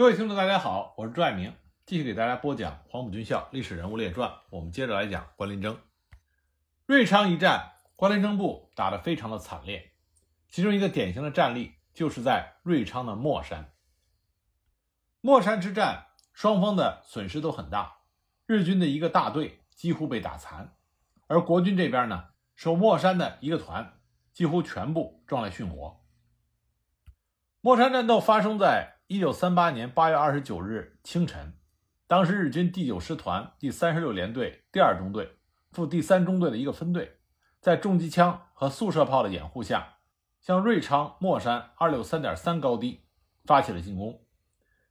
各位听众，大家好，我是朱爱明，继续给大家播讲《黄埔军校历史人物列传》。我们接着来讲关林征。瑞昌一战，关林征部打得非常的惨烈，其中一个典型的战例就是在瑞昌的莫山。莫山之战，双方的损失都很大，日军的一个大队几乎被打残，而国军这边呢，守莫山的一个团几乎全部壮烈殉国。莫山战斗发生在。一九三八年八月二十九日清晨，当时日军第九师团第三十六联队第二中队赴第三中队的一个分队，在重机枪和速射炮的掩护下，向瑞昌莫山二六三点三高地发起了进攻。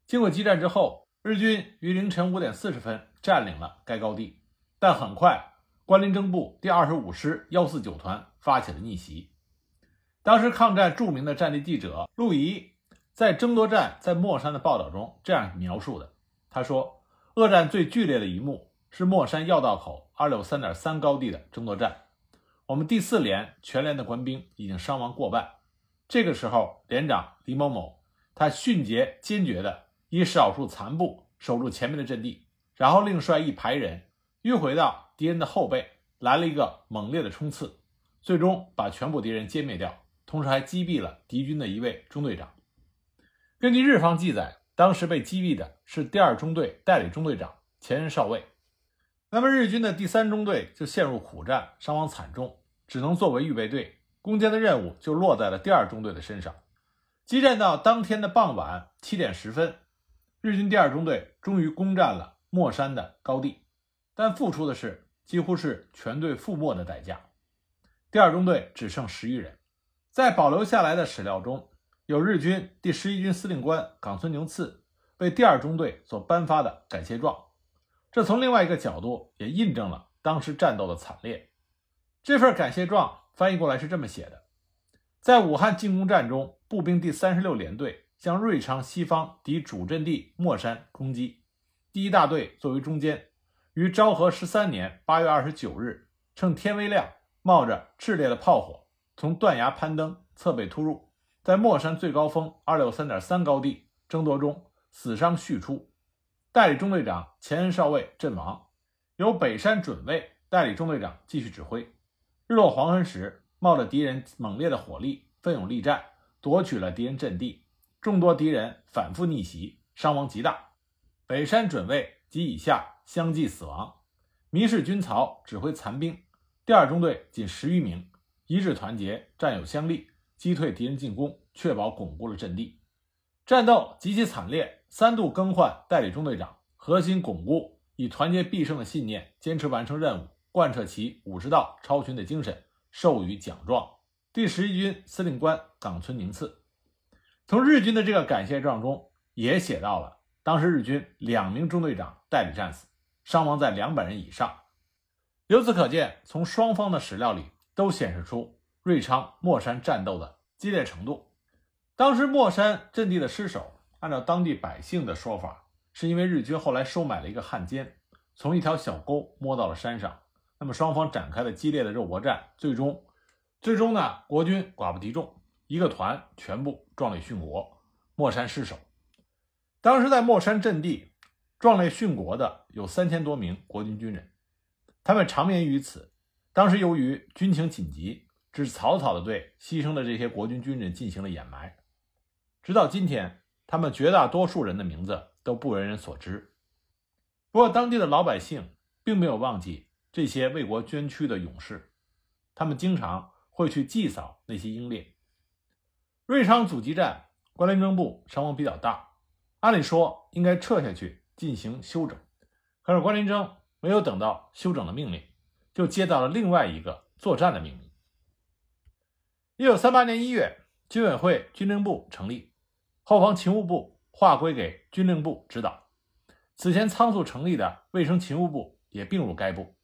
经过激战之后，日军于凌晨五点四十分占领了该高地，但很快关林征部第二十五师幺四九团发起了逆袭。当时抗战著名的战地记者陆仪。在争夺战在莫山的报道中这样描述的：“他说，恶战最剧烈的一幕是莫山要道口二六三点三高地的争夺战。我们第四连全连的官兵已经伤亡过半。这个时候，连长李某某他迅捷坚决地以少数残部守住前面的阵地，然后另率一排人迂回到敌人的后背，来了一个猛烈的冲刺，最终把全部敌人歼灭掉，同时还击毙了敌军的一位中队长。”根据日方记载，当时被击毙的是第二中队代理中队长前任少尉。那么日军的第三中队就陷入苦战，伤亡惨重，只能作为预备队，攻坚的任务就落在了第二中队的身上。激战到当天的傍晚七点十分，日军第二中队终于攻占了莫山的高地，但付出的是几乎是全队覆没的代价。第二中队只剩十余人，在保留下来的史料中。有日军第十一军司令官冈村宁次为第二中队所颁发的感谢状，这从另外一个角度也印证了当时战斗的惨烈。这份感谢状翻译过来是这么写的：在武汉进攻战中，步兵第三十六联队向瑞昌西方敌主阵地莫山攻击，第一大队作为中间，于昭和十三年八月二十九日，趁天微亮，冒着炽烈的炮火，从断崖攀登，侧背突入。在莫山最高峰二六三点三高地争夺中，死伤续出，代理中队长钱恩少尉阵亡，由北山准尉代理中队长继续指挥。日落黄昏时，冒着敌人猛烈的火力，奋勇力战，夺取了敌人阵地。众多敌人反复逆袭，伤亡极大，北山准尉及以下相继死亡。迷失军曹指挥残兵，第二中队仅十余名，一致团结，战友相立。击退敌人进攻，确保巩固了阵地。战斗极其惨烈，三度更换代理中队长，核心巩固，以团结必胜的信念坚持完成任务，贯彻其武士道超群的精神，授予奖状。第十一军司令官冈村宁次。从日军的这个感谢状中也写到了，当时日军两名中队长代理战死，伤亡在两百人以上。由此可见，从双方的史料里都显示出。瑞昌莫山战斗的激烈程度，当时莫山阵地的失守，按照当地百姓的说法，是因为日军后来收买了一个汉奸，从一条小沟摸到了山上。那么双方展开了激烈的肉搏战，最终，最终呢，国军寡不敌众，一个团全部壮烈殉国，莫山失守。当时在莫山阵地壮烈殉国的有三千多名国军军人，他们长眠于此。当时由于军情紧急。只草草的对牺牲的这些国军军人进行了掩埋，直到今天，他们绝大多数人的名字都不为人所知。不过，当地的老百姓并没有忘记这些为国捐躯的勇士，他们经常会去祭扫那些英烈。瑞昌阻击战，关林征部伤亡比较大，按理说应该撤下去进行休整，可是关林征没有等到休整的命令，就接到了另外一个作战的命令。一九三八年一月，军委会军令部成立，后方勤务部划归给军令部指导。此前仓促成立的卫生勤务部也并入该部，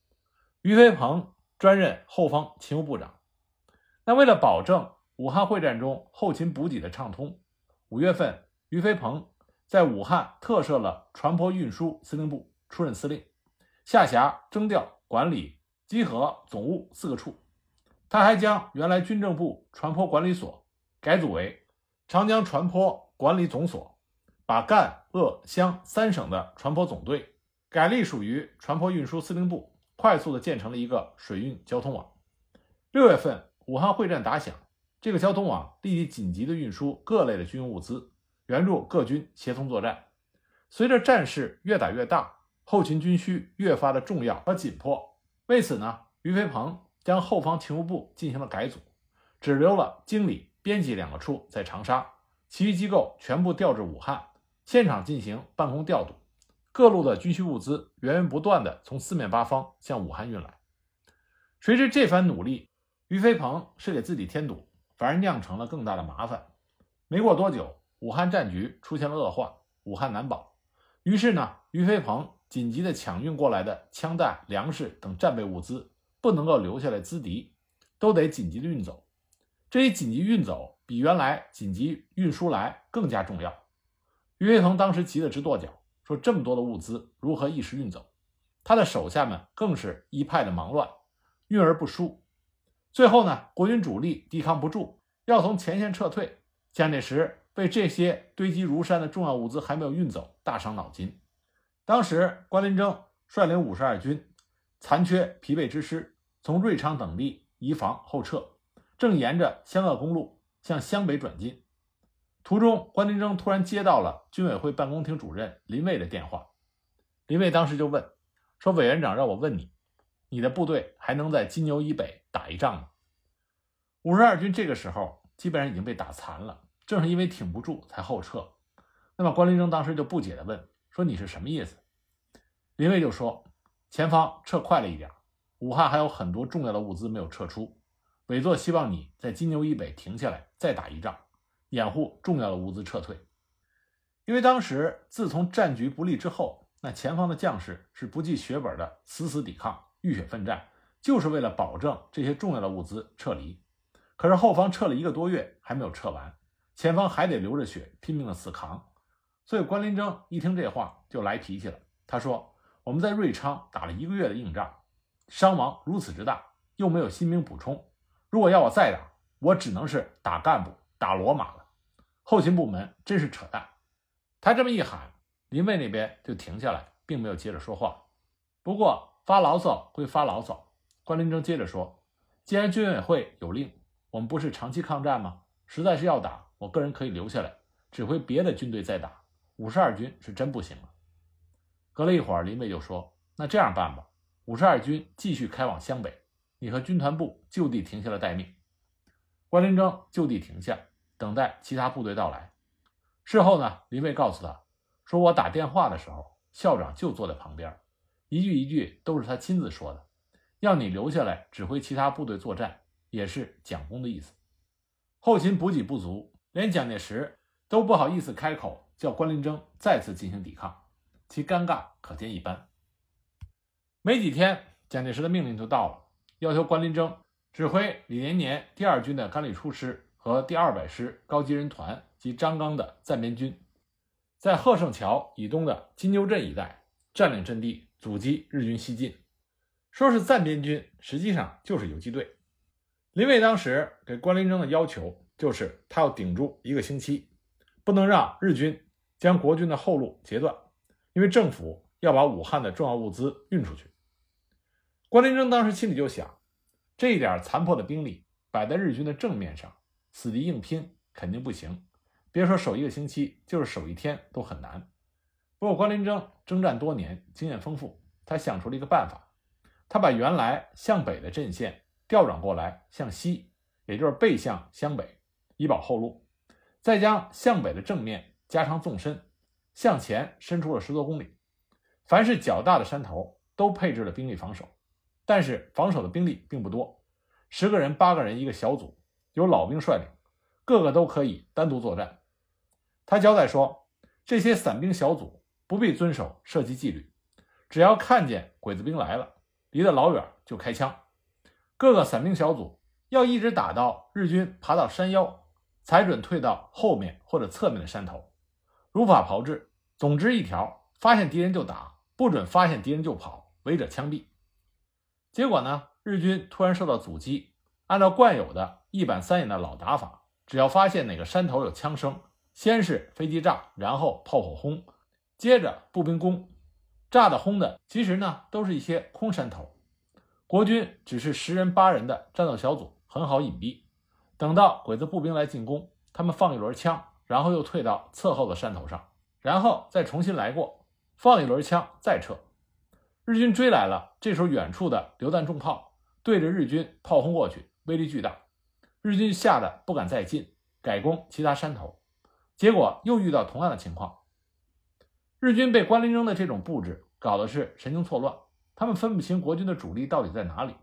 于飞鹏专任后方勤务部长。那为了保证武汉会战中后勤补给的畅通，五月份，于飞鹏在武汉特设了船舶运输司令部，出任司令，下辖征调、管理、集合、总务四个处。他还将原来军政部船舶管理所改组为长江船舶管理总所，把赣、鄂、湘三省的船舶总队改隶属于船舶运输司令部，快速的建成了一个水运交通网。六月份，武汉会战打响，这个交通网立即紧急的运输各类的军用物资，援助各军协同作战。随着战事越打越大，后勤军需越发的重要和紧迫。为此呢，俞飞鹏将后方勤务部进行了改组，只留了经理、编辑两个处在长沙，其余机构全部调至武汉，现场进行办公调度。各路的军需物资源源不断的从四面八方向武汉运来。谁知这番努力，俞飞鹏是给自己添堵，反而酿成了更大的麻烦。没过多久，武汉战局出现了恶化，武汉难保。于是呢，俞飞鹏紧急的抢运过来的枪弹、粮食等战备物资不能够留下来资敌，都得紧急的运走。这一紧急运走比原来紧急运输来更加重要。岳飞鹏当时急得直跺脚，说：“这么多的物资如何一时运走？”他的手下们更是一派的忙乱，运而不输。最后呢，国军主力抵抗不住，要从前线撤退。蒋介石。为这些堆积如山的重要物资还没有运走，大伤脑筋。当时关麟征率领五十二军，残缺疲惫之师从瑞昌等地移防后撤，正沿着湘鄂公路向湘北转进。途中，关麟征突然接到了军委会办公厅主任林蔚的电话。林蔚当时就问说：“委员长让我问你，你的部队还能在金牛以北打一仗吗？”五十二军这个时候基本上已经被打残了。正是因为挺不住才后撤，那么关麟征当时就不解地问：“说你是什么意思？”林蔚就说：“前方撤快了一点，武汉还有很多重要的物资没有撤出，委座希望你在金牛以北停下来再打一仗，掩护重要的物资撤退。因为当时自从战局不利之后，那前方的将士是不计血本的死死抵抗、浴血奋战，就是为了保证这些重要的物资撤离。可是后方撤了一个多月还没有撤完。”前方还得流着血拼命的死扛，所以关林征一听这话就来脾气了。他说：“我们在瑞昌打了一个月的硬仗，伤亡如此之大，又没有新兵补充，如果要我再打，我只能是打干部、打骡马了。后勤部门真是扯淡。”他这么一喊，林蔚那边就停下来，并没有接着说话。不过发牢骚归发牢骚，关林征接着说：“既然军委会有令，我们不是长期抗战吗？实在是要打。”我个人可以留下来指挥别的军队再打，五十二军是真不行了。隔了一会儿，林蔚就说：“那这样办吧，五十二军继续开往湘北，你和军团部就地停下了待命。”关麟征就地停下，等待其他部队到来。事后呢，林蔚告诉他说：“我打电话的时候，校长就坐在旁边，一句一句都是他亲自说的，要你留下来指挥其他部队作战，也是蒋公的意思。后勤补给不足。”连蒋介石都不好意思开口叫关麟征再次进行抵抗，其尴尬可见一斑。没几天，蒋介石的命令就到了，要求关麟征指挥李连年第二军的甘立初师和第二百师高级人团及张刚的暂编军，在贺胜桥以东的金牛镇一带占领阵地，阻击日军西进。说是暂编军，实际上就是游击队。林蔚当时给关麟征的要求。就是他要顶住一个星期，不能让日军将国军的后路截断，因为政府要把武汉的重要物资运出去。关麟征当时心里就想，这一点残破的兵力摆在日军的正面上，死敌硬拼肯定不行。别说守一个星期，就是守一天都很难。不过关麟征征战多年，经验丰富，他想出了一个办法，他把原来向北的阵线调转过来向西，也就是背向湘北。以保后路，再将向北的正面加长纵深，向前伸出了十多公里。凡是较大的山头，都配置了兵力防守。但是防守的兵力并不多，十个人、八个人一个小组，由老兵率领，个个都可以单独作战。他交代说，这些散兵小组不必遵守射击纪律，只要看见鬼子兵来了，离得老远就开枪。各个散兵小组要一直打到日军爬到山腰。才准退到后面或者侧面的山头，如法炮制。总之一条：发现敌人就打，不准发现敌人就跑，违者枪毙。结果呢，日军突然受到阻击，按照惯有的一板三眼的老打法，只要发现哪个山头有枪声，先是飞机炸，然后炮火轰，接着步兵攻。炸的轰的，其实呢都是一些空山头。国军只是十人八人的战斗小组，很好隐蔽。等到鬼子步兵来进攻，他们放一轮枪，然后又退到侧后的山头上，然后再重新来过，放一轮枪，再撤。日军追来了，这时候远处的榴弹重炮对着日军炮轰过去，威力巨大。日军吓得不敢再进，改攻其他山头。结果又遇到同样的情况。日军被关林征的这种布置搞得是神经错乱，他们分不清国军的主力到底在哪里。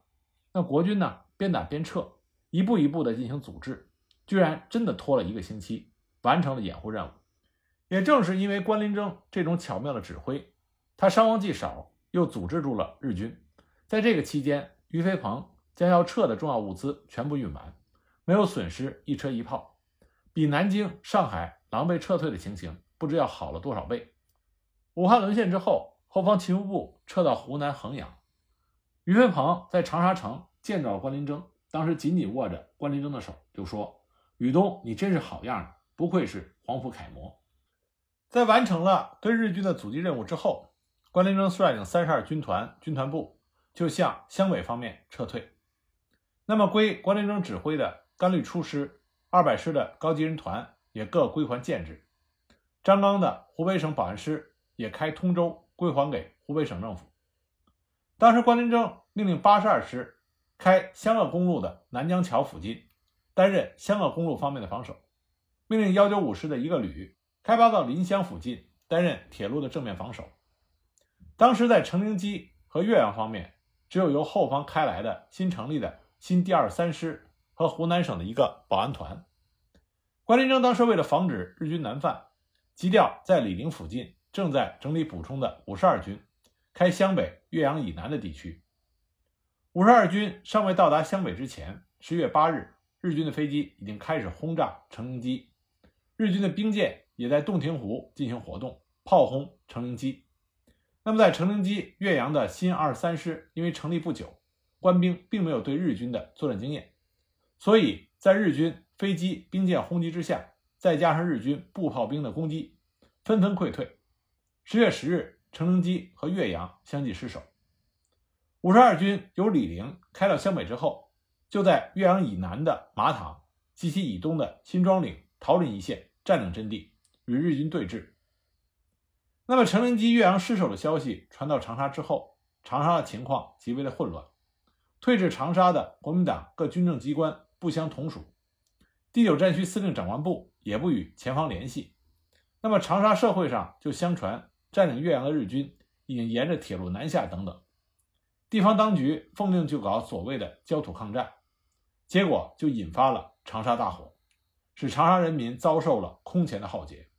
那国军呢，边打边撤，一步一步的进行组织，居然真的拖了一个星期，完成了掩护任务。也正是因为关林征这种巧妙的指挥，他伤亡既少，又组织住了日军。在这个期间，于飞鹏将要撤的重要物资全部运完，没有损失一车一炮，比南京、上海狼狈撤退的情形不知要好了多少倍。武汉沦陷之后，后方勤务部撤到湖南衡阳。于飞鹏在长沙城见到了关林征，当时紧紧握着关林征的手，就说：“宇东，你真是好样的，不愧是黄埔楷模。”在完成了对日军的阻击任务之后，关林征率领三十二军团军团部就向湘北方面撤退。那么，归关林征指挥的甘绿初师、二百师的高级人团也各归还建制。张刚的湖北省保安师。也开通州归还给湖北省政府。当时关林征命令八十二师开湘鄂公路的南江桥附近，担任湘鄂公路方面的防守；命令幺九五师的一个旅开发到临湘附近，担任铁路的正面防守。当时在成陵矶和岳阳方面，只有由后方开来的新成立的新第二三师和湖南省的一个保安团。关林征当时为了防止日军南犯，急调在醴陵附近。正在整理补充的五十二军开湘北、岳阳以南的地区。五十二军尚未到达湘北之前，十月八日，日军的飞机已经开始轰炸成陵矶，日军的兵舰也在洞庭湖进行活动，炮轰成陵矶。那么，在成陵矶岳阳的新二三师，因为成立不久，官兵并没有对日军的作战经验，所以在日军飞机、兵舰轰击之下，再加上日军步炮兵的攻击，纷纷溃退。十月十日，成陵矶和岳阳相继失守。五十二军由醴陵开到湘北之后，就在岳阳以南的马塘及其以东的新庄岭、桃林一线占领阵地，与日军对峙。那么，成陵矶、岳阳失守的消息传到长沙之后，长沙的情况极为的混乱。退至长沙的国民党各军政机关不相同属，第九战区司令长官部也不与前方联系。那么，长沙社会上就相传。占领岳阳的日军已经沿着铁路南下，等等，地方当局奉命就搞所谓的焦土抗战，结果就引发了长沙大火，使长沙人民遭受了空前的浩劫。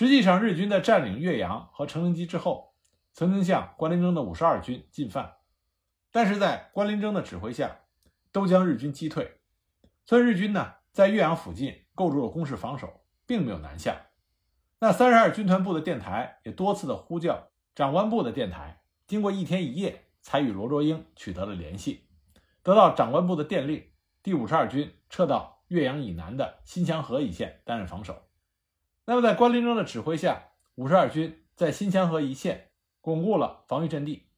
实际上，日军在占领岳阳和成陵矶之后，曾经向关林征的五十二军进犯，但是在关林征的指挥下，都将日军击退，所以日军呢在岳阳附近构筑了工事防守，并没有南下。那三十二军团部的电台也多次的呼叫长官部的电台，经过一天一夜，才与罗卓英取得了联系，得到长官部的电令，第五十二军撤到岳阳以南的新墙河一线担任防守。那么在关林征的指挥下，五十二军在新墙河一线巩固了防御阵地，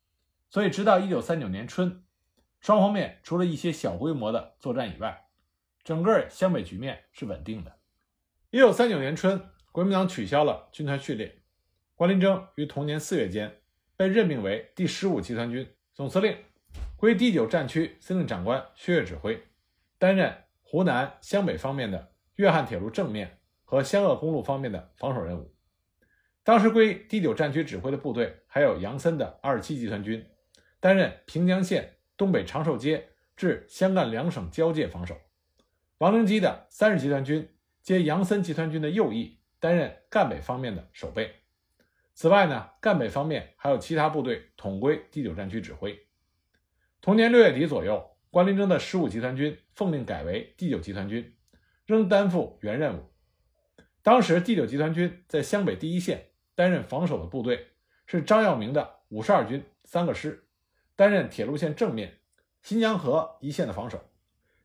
所以直到一九三九年春，双方面除了一些小规模的作战以外，整个湘北局面是稳定的。一九三九年春。国民党取消了军团序列，关林征于同年四月间被任命为第十五集团军总司令，归第九战区司令长官薛岳指挥，担任湖南湘北方面的粤汉铁路正面和湘鄂公路方面的防守任务。当时归第九战区指挥的部队还有杨森的二七集团军，担任平江县东北长寿街至湘赣两省交界防守；王灵基的三十集团军接杨森集团军的右翼。担任赣北方面的守备。此外呢，赣北方面还有其他部队统归第九战区指挥。同年六月底左右，关林征的十五集团军奉命改为第九集团军，仍担负原任务。当时第九集团军在湘北第一线担任防守的部队是张耀明的五十二军三个师，担任铁路线正面新疆河一线的防守。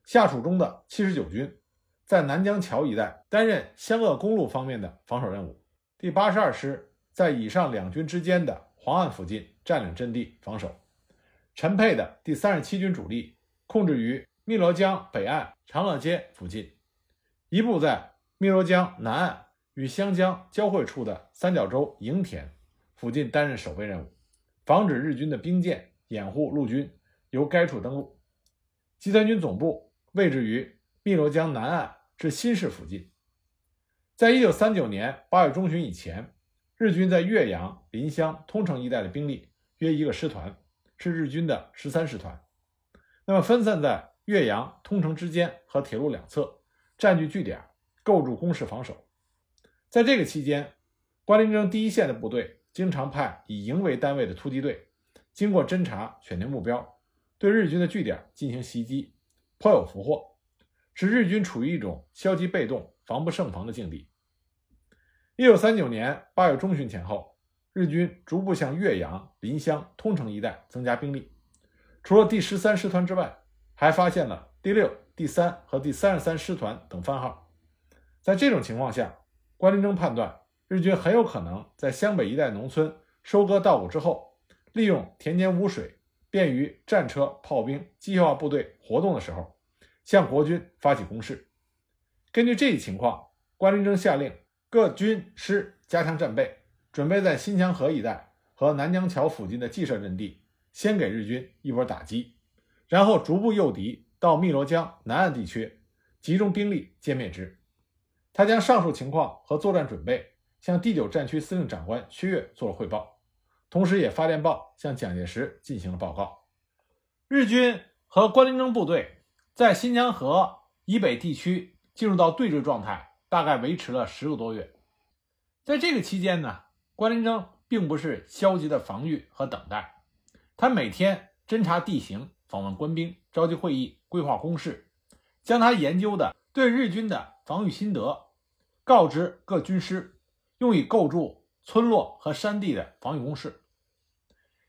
下属中的七十九军在南江桥一带担任湘鄂公路方面的防守任务，第八十二师在以上两军之间的黄岸附近占领阵地防守。陈沛的第三十七军主力控制于汨罗江北岸长乐街附近，一部在汨罗江南岸与湘江交汇处的三角洲营田附近担任守备任务，防止日军的兵舰掩护陆军由该处登陆。集团军总部位置于汨罗江南岸。至新市附近，在一九三九年八月中旬以前，日军在岳阳、临湘、通城一带的兵力约一个师团，是日军的十三师团。那么分散在岳阳、通城之间和铁路两侧，占据据点，构筑攻势防守。在这个期间，关林征第一线的部队经常派以营为单位的突击队，经过侦察选定目标，对日军的据点进行袭击，颇有俘获。使日军处于一种消极被动、防不胜防的境地。一九三九年八月中旬前后，日军逐步向岳阳、临湘、通城一带增加兵力。除了第十三师团之外，还发现了第六、第三和第三十三师团等番号。在这种情况下，关林征判断日军很有可能在湘北一带农村收割稻谷之后，利用田间无水，便于战车、炮兵、机械化部队活动的时候。向国军发起攻势。根据这一情况，关林征下令各军师加强战备，准备在新墙河一带和南江桥附近的既设阵地先给日军一波打击，然后逐步诱敌到汨罗江南岸地区，集中兵力歼灭之。他将上述情况和作战准备向第九战区司令长官薛岳做了汇报，同时也发电报向蒋介石进行了报告。日军和关林征部队。在新疆河以北地区进入到对峙状态，大概维持了十个多月。在这个期间呢，关林征并不是消极的防御和等待，他每天侦察地形，访问官兵，召集会议，规划攻势，将他研究的对日军的防御心得告知各军师，用以构筑村落和山地的防御工事。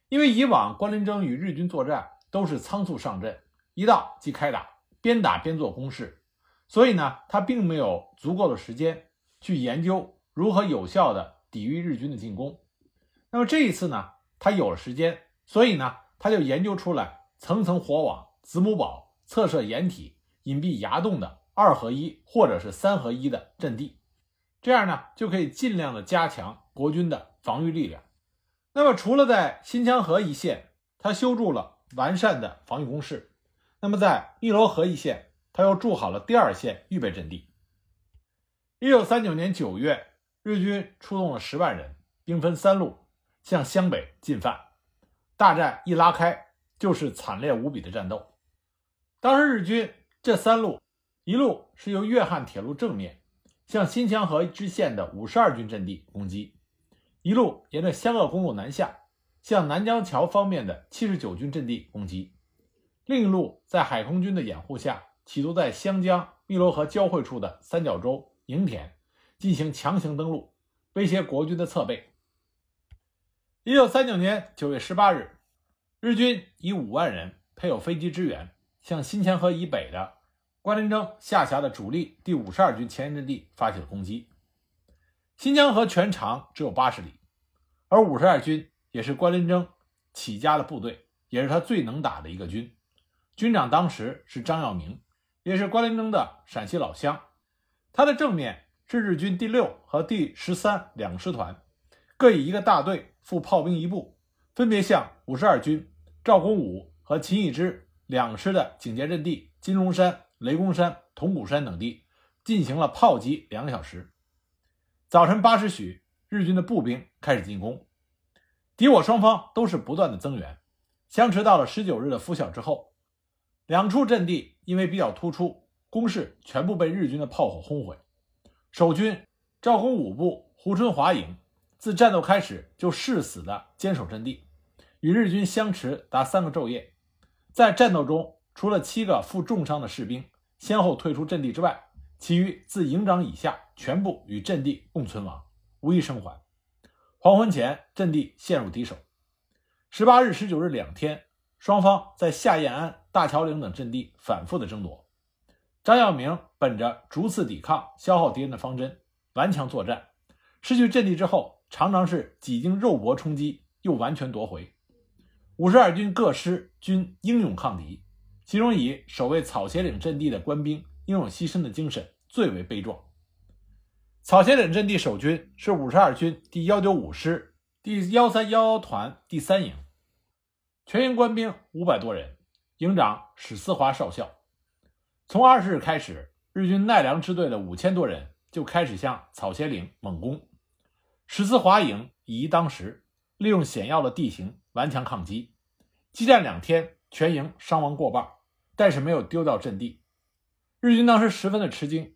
因为以往关林征与日军作战都是仓促上阵，一到即开打。边打边做攻势，所以呢，他并没有足够的时间去研究如何有效的抵御日军的进攻。那么这一次呢，他有了时间，所以呢，他就研究出来层层火网、子母堡、侧射掩体、隐蔽崖洞的二合一或者是三合一的阵地，这样呢，就可以尽量的加强国军的防御力量。那么除了在新疆河一线，他修筑了完善的防御工事。那么，在汨罗河一线，他又筑好了第二线预备阵地。一九三九年九月，日军出动了十万人，兵分三路向湘北进犯。大战一拉开，就是惨烈无比的战斗。当时日军这三路，一路是由粤汉铁路正面向新墙河支线的五十二军阵地攻击，一路沿着湘鄂公路南下，向南江桥方面的七十九军阵地攻击。另一路在海空军的掩护下，企图在湘江汨罗河交汇处的三角洲营田进行强行登陆，威胁国军的侧背。一九三九年九月十八日，日军以五万人，配有飞机支援，向新墙河以北的关林征下辖的主力第五十二军前沿阵地发起了攻击。新疆河全长只有八十里，而五十二军也是关林征起家的部队，也是他最能打的一个军。军长当时是张耀明，也是关林征的陕西老乡。他的正面是日军第六和第十三两个师团，各以一个大队副炮兵一部，分别向五十二军赵公武和秦义之两师的警戒阵地金龙山、雷公山、铜鼓山等地进行了炮击两个小时。早晨八时许，日军的步兵开始进攻，敌我双方都是不断的增援，相持到了十九日的拂晓之后。两处阵地因为比较突出，攻势全部被日军的炮火轰毁。守军赵公武部胡春华营自战斗开始就誓死的坚守阵地，与日军相持达三个昼夜。在战斗中，除了七个负重伤的士兵先后退出阵地之外，其余自营长以下全部与阵地共存亡，无一生还。黄昏前，阵地陷入敌手。十八日、十九日两天，双方在夏燕安。大桥岭等阵地反复的争夺，张耀明本着逐次抵抗、消耗敌人的方针，顽强作战。失去阵地之后，常常是几经肉搏冲击，又完全夺回。五十二军各师均英勇抗敌，其中以守卫草鞋岭阵地的官兵英勇牺牲的精神最为悲壮。草鞋岭阵地守军是五十二军第幺九五师第幺三幺幺团第三营，全营官兵五百多人，营长史思华少校。从二十日开始，日军奈良支队的五千多人就开始向草鞋岭猛攻。史思华营以一当十，利用险要的地形顽强抗击，激战两天，全营伤亡过半，但是没有丢掉阵地。日军当时十分的吃惊，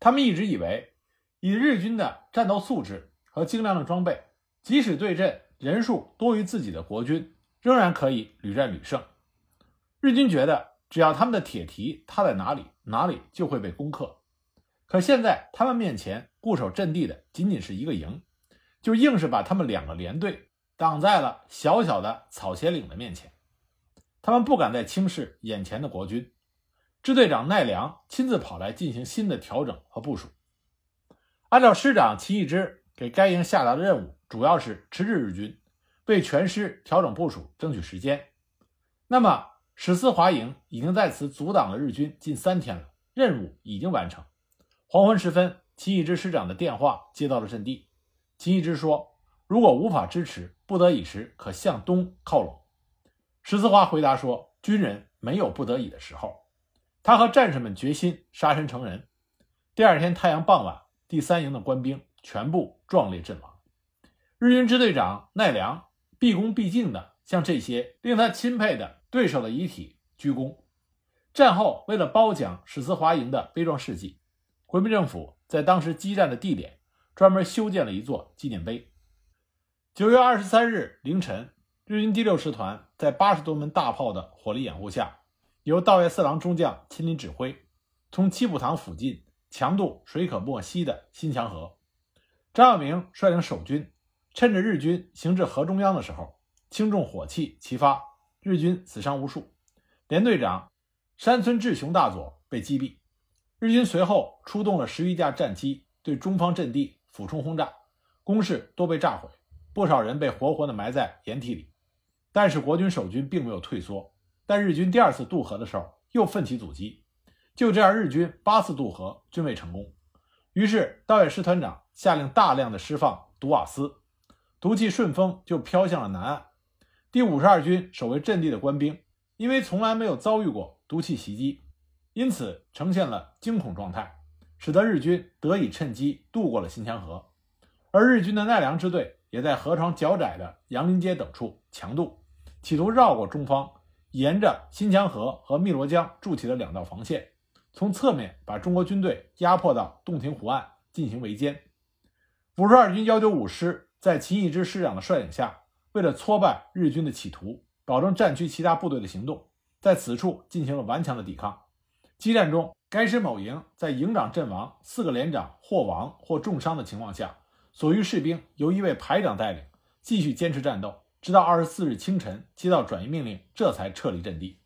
他们一直以为以日军的战斗素质和精良的装备，即使对阵人数多于自己的国军，仍然可以屡战屡胜。日军觉得只要他们的铁蹄踏在哪里，哪里就会被攻克。可现在他们面前固守阵地的仅仅是一个营。就硬是把他们两个连队挡在了小小的草鞋岭的面前，他们不敢再轻视眼前的国军。支队长奈良亲自跑来进行新的调整和部署。按照师长齐义之给该营下达的任务，主要是迟滞日军，为全师调整部署争取时间。那么史思华营已经在此阻挡了日军近三天了，任务已经完成。黄昏时分，齐义之师长的电话接到了阵地。秦义之说：“如果无法支持，不得已时可向东靠拢。”史思华回答说：“军人没有不得已的时候。”他和战士们决心杀身成仁。第二天太阳傍晚，第三营的官兵全部壮烈阵亡。日军支队长奈良毕恭毕敬地向这些令他钦佩的对手的遗体鞠躬。战后，为了褒奖史思华营的悲壮事迹，国民政府在当时激战的地点。专门修建了一座纪念碑。九月二十三日凌晨，日军第六师团在八十多门大炮的火力掩护下，由道岳四郎中将亲临指挥，从七浦塘附近强渡水可没溪的新墙河。张耀明率领守军，趁着日军行至河中央的时候，轻重火器齐发，日军死伤无数。连队长山村志雄大佐被击毙。日军随后出动了十余架战机，对中方阵地。俯冲轰炸，工事多被炸毁，不少人被活活的埋在掩体里。但是国军守军并没有退缩，但日军第二次渡河的时候又奋起阻击。就这样，日军八次渡河均未成功。于是道野师团长下令大量的释放毒瓦斯，毒气顺风就飘向了南岸。第五十二军守卫阵地的官兵，因为从来没有遭遇过毒气袭击，因此呈现了惊恐状态。使得日军得以趁机渡过了新墙河，而日军的奈良支队也在河床较窄的杨林街等处强渡，企图绕过中方，沿着新墙河和汨罗江筑起的两道防线，从侧面把中国军队压迫到洞庭湖岸进行围歼。五十二军幺九五师在秦义之师长的率领下，为了挫败日军的企图，保证战区其他部队的行动，在此处进行了顽强的抵抗。激战中。该师某营在营长阵亡、四个连长或亡或重伤的情况下，所余士兵由一位排长带领，继续坚持战斗，直到二十四日清晨接到转移命令，这才撤离阵地。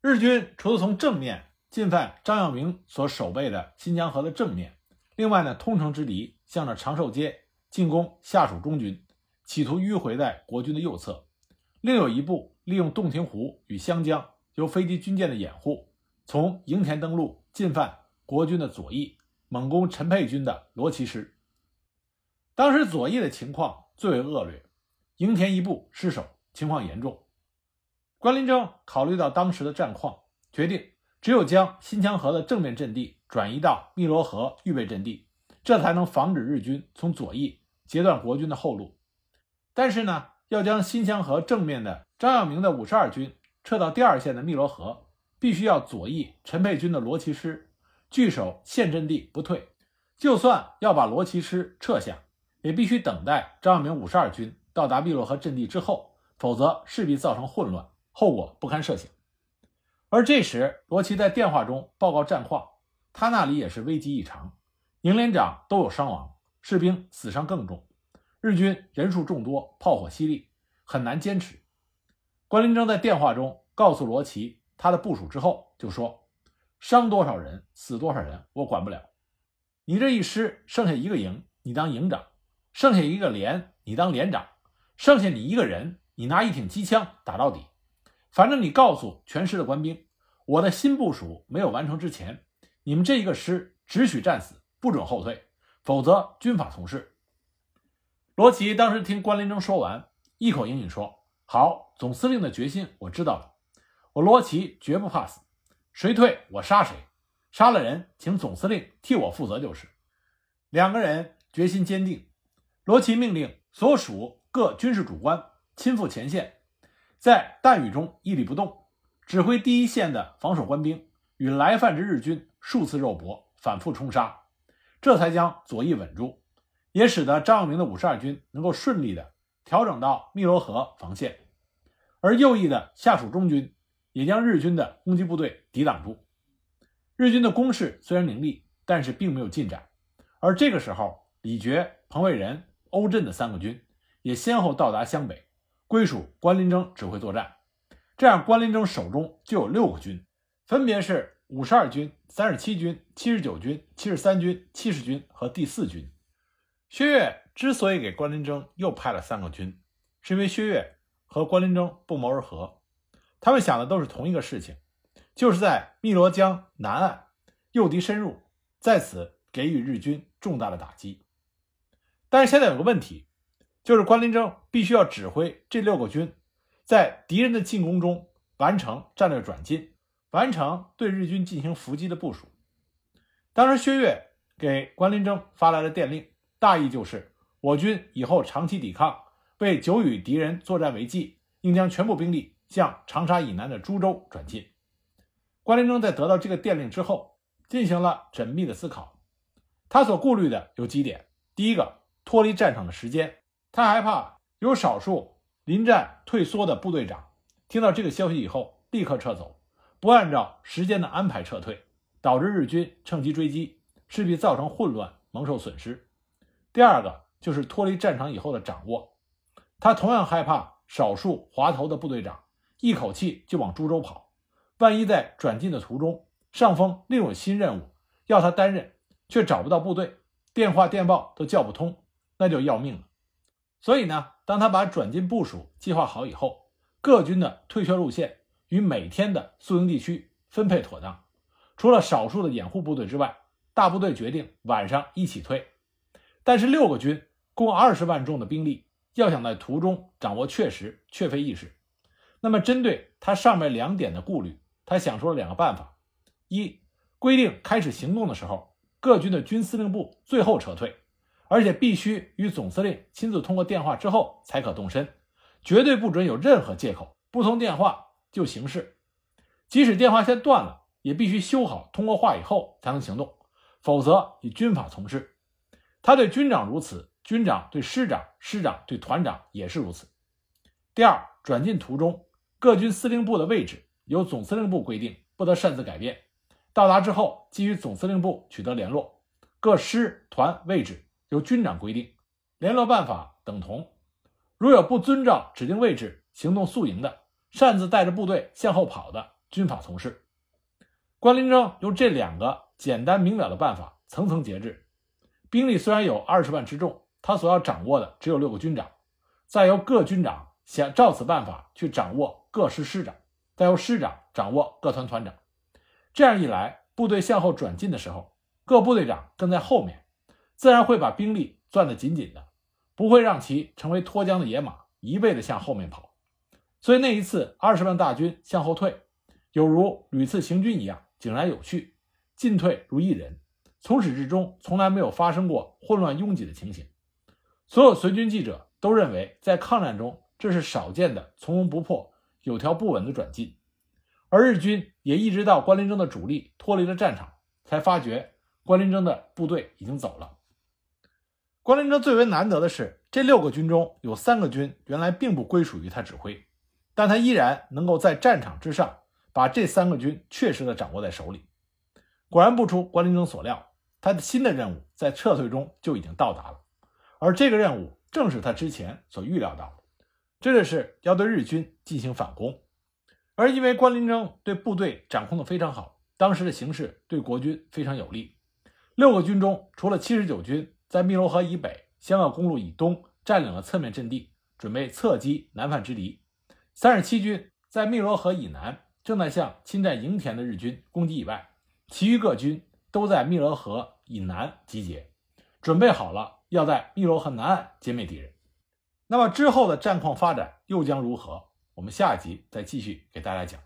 日军除了从正面进犯张耀明所守备的新疆河的正面，另外呢，通城之敌向着长寿街进攻下属中军，企图迂回在国军的右侧；另有一部利用洞庭湖与湘江，由飞机、军舰的掩护。从营田登陆进犯国军的左翼，猛攻陈沛军的罗骑师。当时左翼的情况最为恶劣，营田一部失守，情况严重。关林征考虑到当时的战况，决定只有将新墙河的正面阵地转移到汨罗河预备阵地，这才能防止日军从左翼截断国军的后路。但是呢，要将新墙河正面的张耀明的五十二军撤到第二线的汨罗河。必须要左翼陈沛军的罗骑师据守现阵地不退，就算要把罗骑师撤下，也必须等待张耀明五十二军到达汨罗河阵地之后，否则势必造成混乱，后果不堪设想。而这时，罗琦在电话中报告战况，他那里也是危机异常，营连长都有伤亡，士兵死伤更重，日军人数众多，炮火犀利，很难坚持。关林征在电话中告诉罗琦。他的部署之后就说：“伤多少人，死多少人，我管不了。你这一师剩下一个营，你当营长；剩下一个连，你当连长；剩下你一个人，你拿一挺机枪打到底。反正你告诉全师的官兵，我的新部署没有完成之前，你们这一个师只许战死，不准后退，否则军法从事。罗琦当时听关林征说完，一口应允说：“好，总司令的决心我知道了，我罗琦绝不怕死，谁退我杀谁。”杀了人，请总司令替我负责就是。两个人决心坚定，罗琦命令所属各军事主官亲赴前线，在弹雨中屹立不动，指挥第一线的防守官兵与来犯之日军数次肉搏，反复冲杀，这才将左翼稳住，也使得张永明的五十二军能够顺利的调整到汨罗河防线，而右翼的下属中军也将日军的攻击部队抵挡住。日军的攻势虽然凌厉，但是并没有进展。而这个时候，李觉、彭伟仁、欧震的三个军也先后到达湘北，归属关林征指挥作战。这样，关林征手中就有六个军，分别是五十二军、三十七军、七十九军、七十三军、七十军和第四军。薛岳之所以给关林征又派了三个军，是因为薛岳和关林征不谋而合，他们想的都是同一个事情。就是在汨罗江南岸诱敌深入，在此给予日军重大的打击。但是现在有个问题，就是关林征必须要指挥这六个军，在敌人的进攻中完成战略转进，完成对日军进行伏击的部署。当时薛岳给关林征发来了电令，大意就是我军以后长期抵抗，为久与敌人作战为计，应将全部兵力向长沙以南的株洲转进。关林征在得到这个电令之后，进行了缜密的思考。他所顾虑的有几点：第一个，脱离战场的时间，他害怕有少数临战退缩的部队长听到这个消息以后立刻撤走，不按照时间的安排撤退，导致日军趁机追击，势必造成混乱，蒙受损失。第二个就是脱离战场以后的掌握，他同样害怕少数滑头的部队长一口气就往株洲跑。万一在转进的途中，上峰另有新任务要他担任，却找不到部队，电话电报都叫不通，那就要命了。所以呢，当他把转进部署计划好以后，各军的退却路线与每天的宿营地区分配妥当，除了少数的掩护部队之外，大部队决定晚上一起退。但是六个军共二十万重的兵力，要想在途中掌握确实，却非易事。那么针对他上面两点的顾虑。他想出了两个办法：一，规定开始行动的时候，各军的军司令部最后撤退，而且必须与总司令亲自通过电话之后才可动身，绝对不准有任何借口不通电话就行事。即使电话线断了，也必须修好通过话以后才能行动，否则以军法从事。他对军长如此，军长对师长，师长对团长也是如此。第二，转进途中各军司令部的位置。由总司令部规定，不得擅自改变。到达之后，基于总司令部取得联络。各师团位置由军长规定，联络办法等同。如有不遵照指定位置行动宿营的，擅自带着部队向后跑的，军法从事。关林征用这两个简单明了的办法，层层节制。兵力虽然有二十万之众，他所要掌握的只有六个军长，再由各军长想照此办法去掌握各师师长。再由师长掌握各团团长，这样一来，部队向后转进的时候，各部队长跟在后面，自然会把兵力攥得紧紧的，不会让其成为脱缰的野马，一味的向后面跑。所以那一次二十万大军向后退，有如屡次行军一样井然有序，进退如一人，从始至终从来没有发生过混乱拥挤的情形。所有随军记者都认为，在抗战中这是少见的从容不迫。有条不紊的转进，而日军也一直到关林征的主力脱离了战场，才发觉关林征的部队已经走了。关林征最为难得的是，这六个军中有三个军原来并不归属于他指挥，但他依然能够在战场之上把这三个军确实的掌握在手里。果然不出关林征所料，他的新的任务在撤退中就已经到达了，而这个任务正是他之前所预料到的。这就是要对日军进行反攻，而因为关林征对部队掌控的非常好，当时的形势对国军非常有利。六个军中，除了七十九军在汨罗河以北、湘鄂公路以东占领了侧面阵地，准备侧击南犯之敌；三十七军在汨罗河以南正在向侵占营田的日军攻击以外，其余各军都在汨罗河以南集结，准备好了要在汨罗河南岸歼灭敌人。那么之后的战况发展又将如何？我们下一集再继续给大家讲。